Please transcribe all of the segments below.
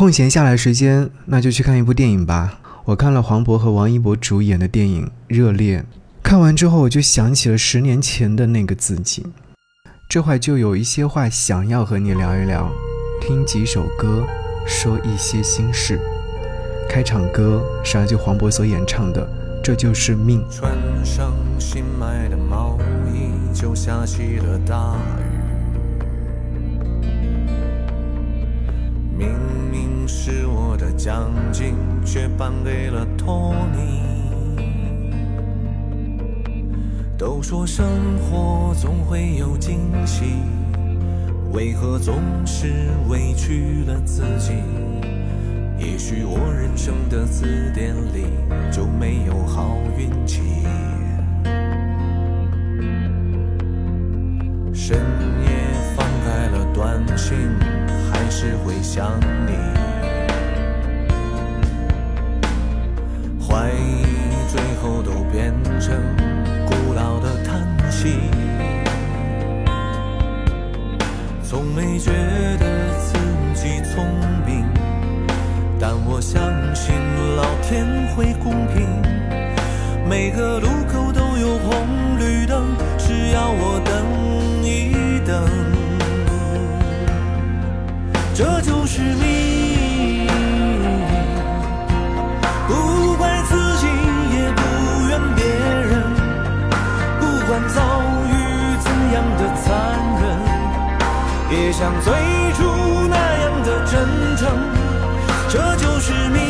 空闲下来时间，那就去看一部电影吧。我看了黄渤和王一博主演的电影《热烈》，看完之后我就想起了十年前的那个自己。这会就有一些话想要和你聊一聊，听几首歌，说一些心事。开场歌是来自黄渤所演唱的《这就是命》。穿上新买的毛衣，就下起了大雨。明是我的奖金，却颁给了托尼。都说生活总会有惊喜，为何总是委屈了自己？也许我人生的字典里就没有好运气。深夜翻开了短信，还是会想你。成古老的叹息。从没觉得自己聪明。但我相信老天会公平，每个路口都有红绿灯，只要我等一等，这就是命。也像最初那样的真诚。这就是命，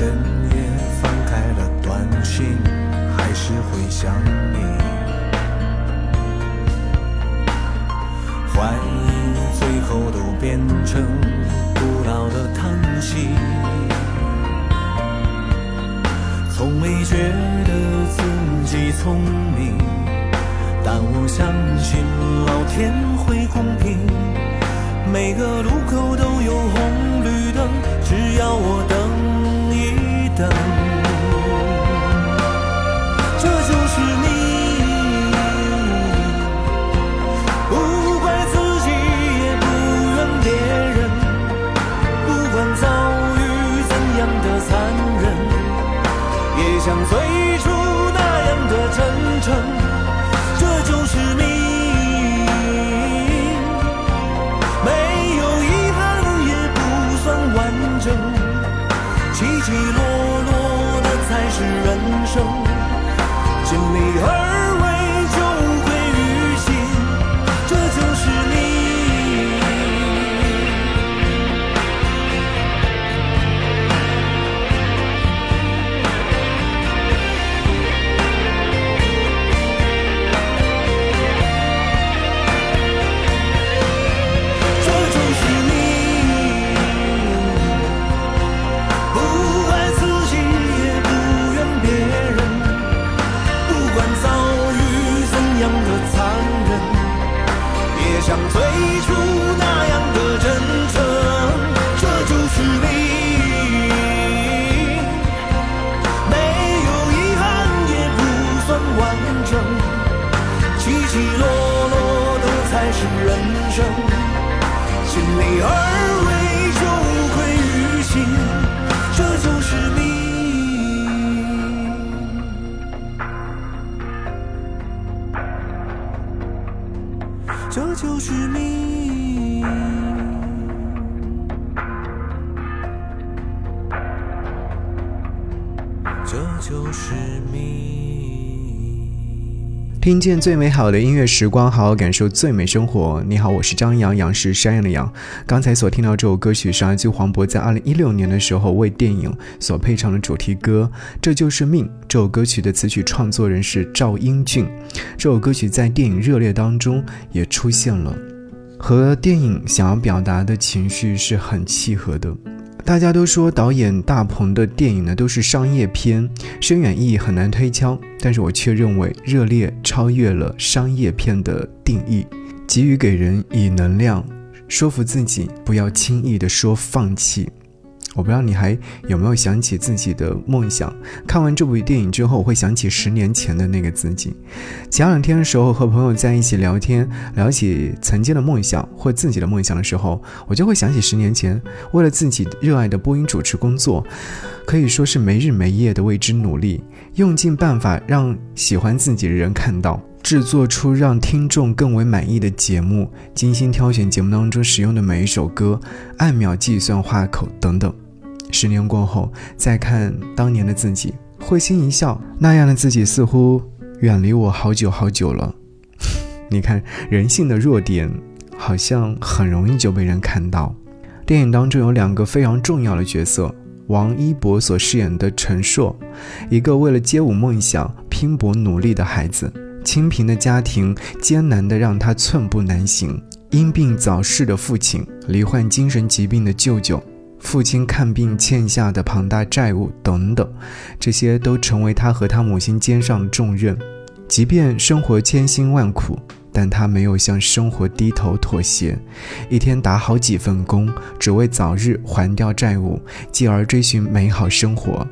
深夜翻开了短信。还是会想你，怀疑最后都变成古老的叹息。从没觉得自己聪明，但我相信老天会公平。每个路口都有红绿灯，只要我等一最初那样这就是命。听见最美好的音乐时光，好好感受最美生活。你好，我是张扬，杨是山羊的羊。刚才所听到这首歌曲是阿基黄渤在二零一六年的时候为电影所配唱的主题歌，这就是命。这首歌曲的词曲创作人是赵英俊。这首歌曲在电影《热烈》当中也出现了，和电影想要表达的情绪是很契合的。大家都说导演大鹏的电影呢都是商业片，深远意义很难推敲，但是我却认为《热烈》超越了商业片的定义，给予给人以能量，说服自己不要轻易的说放弃。我不知道你还有没有想起自己的梦想？看完这部电影之后，我会想起十年前的那个自己。前两天的时候和朋友在一起聊天，聊起曾经的梦想或自己的梦想的时候，我就会想起十年前，为了自己热爱的播音主持工作，可以说是没日没夜的为之努力，用尽办法让喜欢自己的人看到。制作出让听众更为满意的节目，精心挑选节目当中使用的每一首歌，按秒计算话口等等。十年过后，再看当年的自己，会心一笑，那样的自己似乎远离我好久好久了。你看，人性的弱点好像很容易就被人看到。电影当中有两个非常重要的角色，王一博所饰演的陈硕，一个为了街舞梦想拼搏努力的孩子。清贫的家庭艰难的让他寸步难行，因病早逝的父亲，罹患精神疾病的舅舅，父亲看病欠下的庞大债务等等，这些都成为他和他母亲肩上重任。即便生活千辛万苦，但他没有向生活低头妥协，一天打好几份工，只为早日还掉债务，继而追寻美好生活。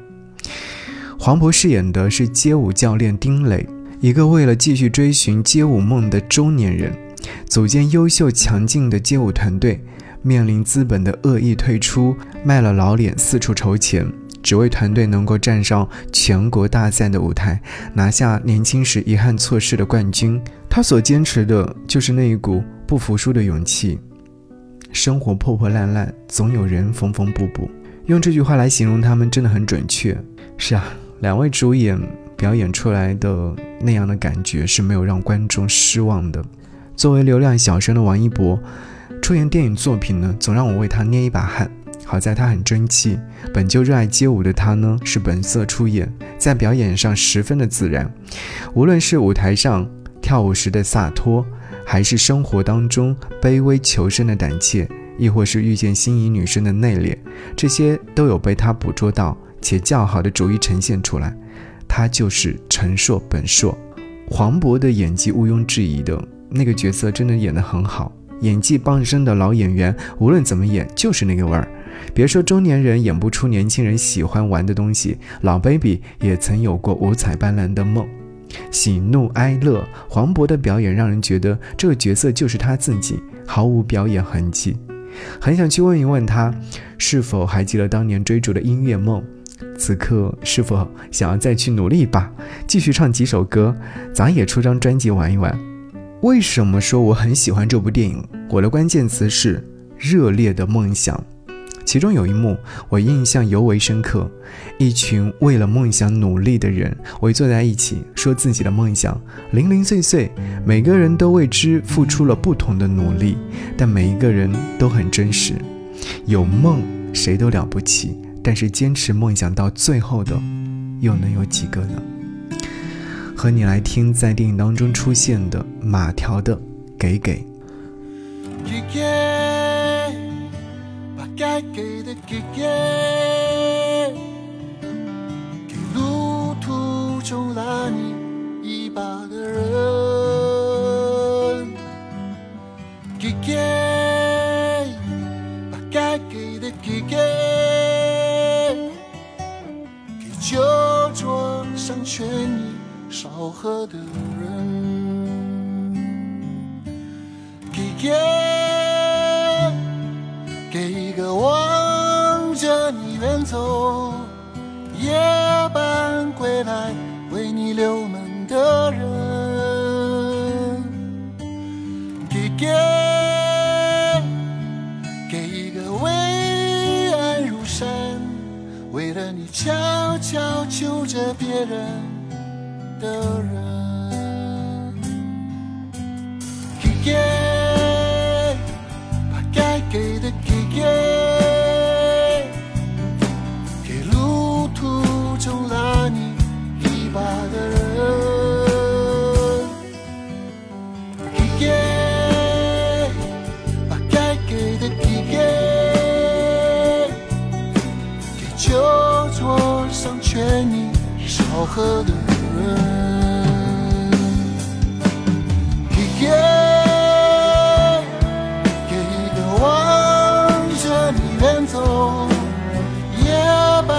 黄渤饰演的是街舞教练丁磊。一个为了继续追寻街舞梦的中年人，组建优秀强劲的街舞团队，面临资本的恶意退出，卖了老脸四处筹钱，只为团队能够站上全国大赛的舞台，拿下年轻时遗憾错失的冠军。他所坚持的就是那一股不服输的勇气。生活破破烂烂，总有人缝缝补补。用这句话来形容他们，真的很准确。是啊，两位主演。表演出来的那样的感觉是没有让观众失望的。作为流量小生的王一博，出演电影作品呢，总让我为他捏一把汗。好在他很争气，本就热爱街舞的他呢，是本色出演，在表演上十分的自然。无论是舞台上跳舞时的洒脱，还是生活当中卑微求生的胆怯，亦或是遇见心仪女生的内敛，这些都有被他捕捉到，且较好的逐一呈现出来。他就是陈硕本硕，黄渤的演技毋庸置疑的那个角色，真的演得很好。演技傍身的老演员，无论怎么演，就是那个味儿。别说中年人演不出年轻人喜欢玩的东西，老 baby 也曾有过五彩斑斓的梦。喜怒哀乐，黄渤的表演让人觉得这个角色就是他自己，毫无表演痕迹。很想去问一问他，是否还记得当年追逐的音乐梦？此刻是否想要再去努力一把，继续唱几首歌，咱也出张专辑玩一玩？为什么说我很喜欢这部电影？我的关键词是热烈的梦想。其中有一幕我印象尤为深刻，一群为了梦想努力的人围坐在一起，说自己的梦想，零零碎碎，每个人都为之付出了不同的努力，但每一个人都很真实。有梦，谁都了不起。但是坚持梦想到最后的，又能有几个呢？和你来听在电影当中出现的马条的《给给》。劝悄悄求着别人。的人，好喝的人。给给一个望着你远走，夜半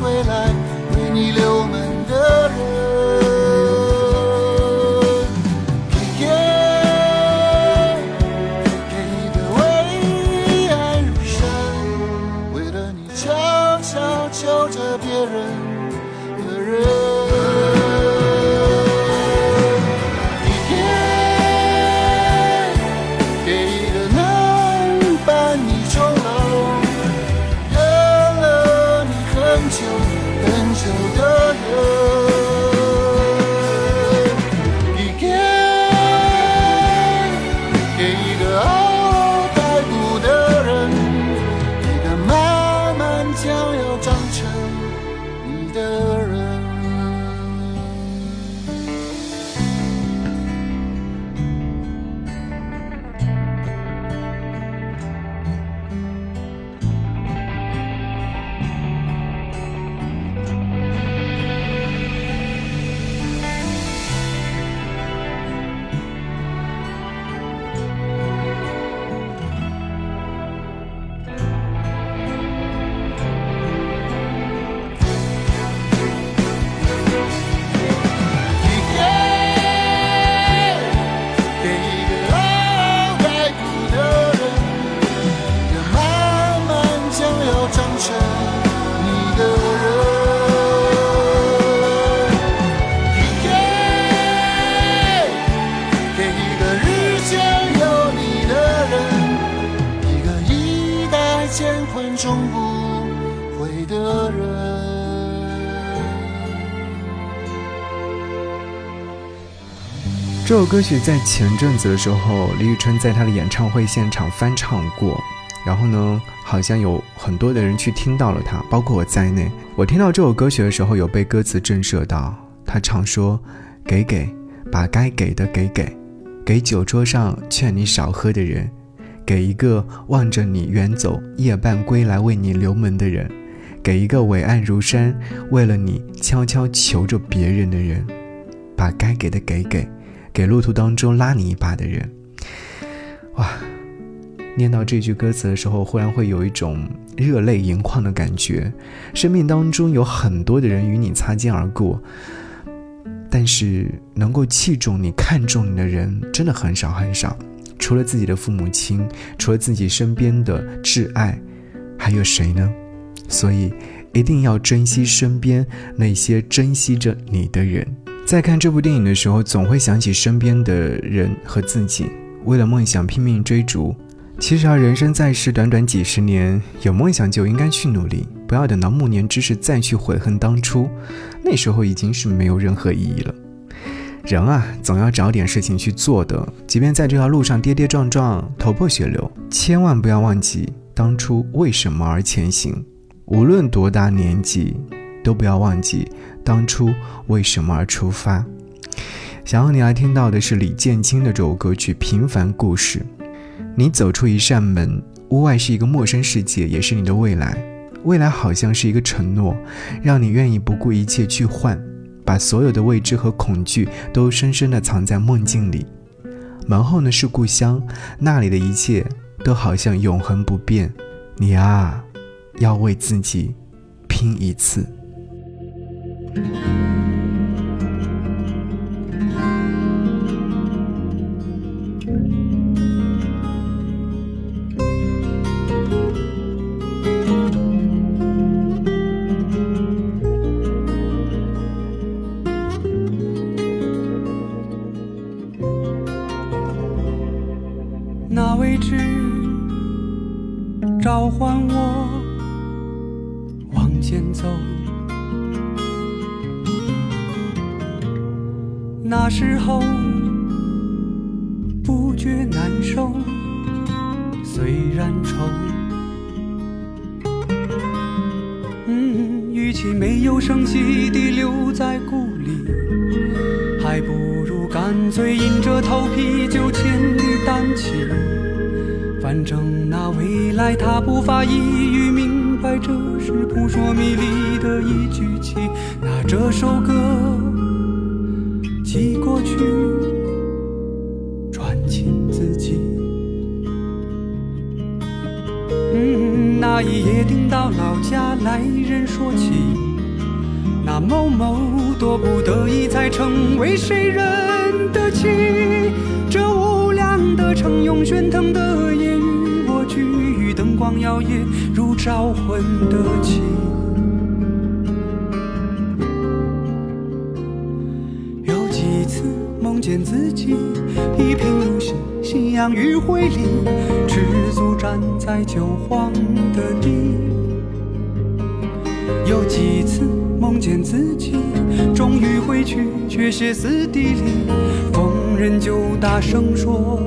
归来。为你留门的人。给给一个为爱如生，为了你悄悄求着别人这首歌曲在前阵子的时候，李宇春在她的演唱会现场翻唱过，然后呢，好像有很多的人去听到了它，包括我在内。我听到这首歌曲的时候，有被歌词震慑到。他唱说：“给给，把该给的给给，给酒桌上劝你少喝的人，给一个望着你远走夜半归来为你留门的人，给一个伟岸如山为了你悄悄求着别人的人，把该给的给给。”给路途当中拉你一把的人，哇！念到这句歌词的时候，忽然会有一种热泪盈眶的感觉。生命当中有很多的人与你擦肩而过，但是能够器重你、看重你的人，真的很少很少。除了自己的父母亲，除了自己身边的挚爱，还有谁呢？所以，一定要珍惜身边那些珍惜着你的人。在看这部电影的时候，总会想起身边的人和自己，为了梦想拼命追逐。其实啊，人生在世短短几十年，有梦想就应该去努力，不要等到暮年之时再去悔恨当初，那时候已经是没有任何意义了。人啊，总要找点事情去做的，即便在这条路上跌跌撞撞、头破血流，千万不要忘记当初为什么而前行。无论多大年纪，都不要忘记。当初为什么而出发？想要你来听到的是李建清的这首歌曲《平凡故事》。你走出一扇门，屋外是一个陌生世界，也是你的未来。未来好像是一个承诺，让你愿意不顾一切去换，把所有的未知和恐惧都深深地藏在梦境里。门后呢是故乡，那里的一切都好像永恒不变。你啊，要为自己拼一次。那位置召唤我往前走。那时候不觉难受，虽然愁。嗯，与其没有声息地留在故里，还不如干脆硬着头皮就千里单骑。反正那未来他不发一语明白，这是扑朔迷离的一句情。拿这首歌寄过去，转进自己。嗯，那一夜听到老家来人说起，那某某多不得已才成为谁人的妻。这无量的城，用喧腾的夜与我俱，灯光摇曳如招魂的旗。见自己一贫如洗，夕阳余晖里，赤足站在旧荒的地。有几次梦见自己终于回去，却歇斯底里，逢人就大声说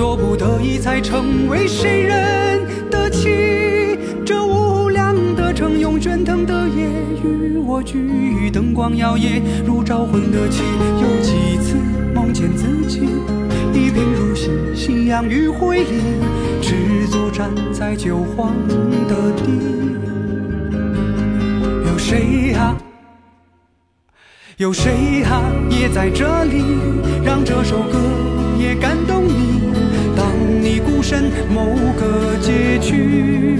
多不得已才成为谁人的妻。这无量的城，用喧腾的夜与我俱，灯光摇曳如招魂的旗。有几次梦见自己。一贫如洗，夕阳余晖里，赤足站在旧黄的地。有谁啊？有谁啊？也在这里，让这首歌也感。身某个街区，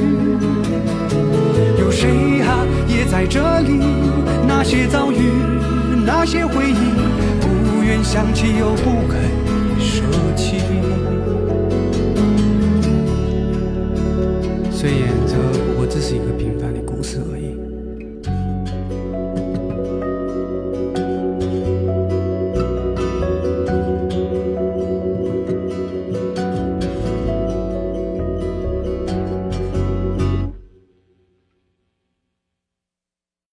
有谁啊？也在这里，那些遭遇，那些回忆，不愿想起又不肯。舍弃。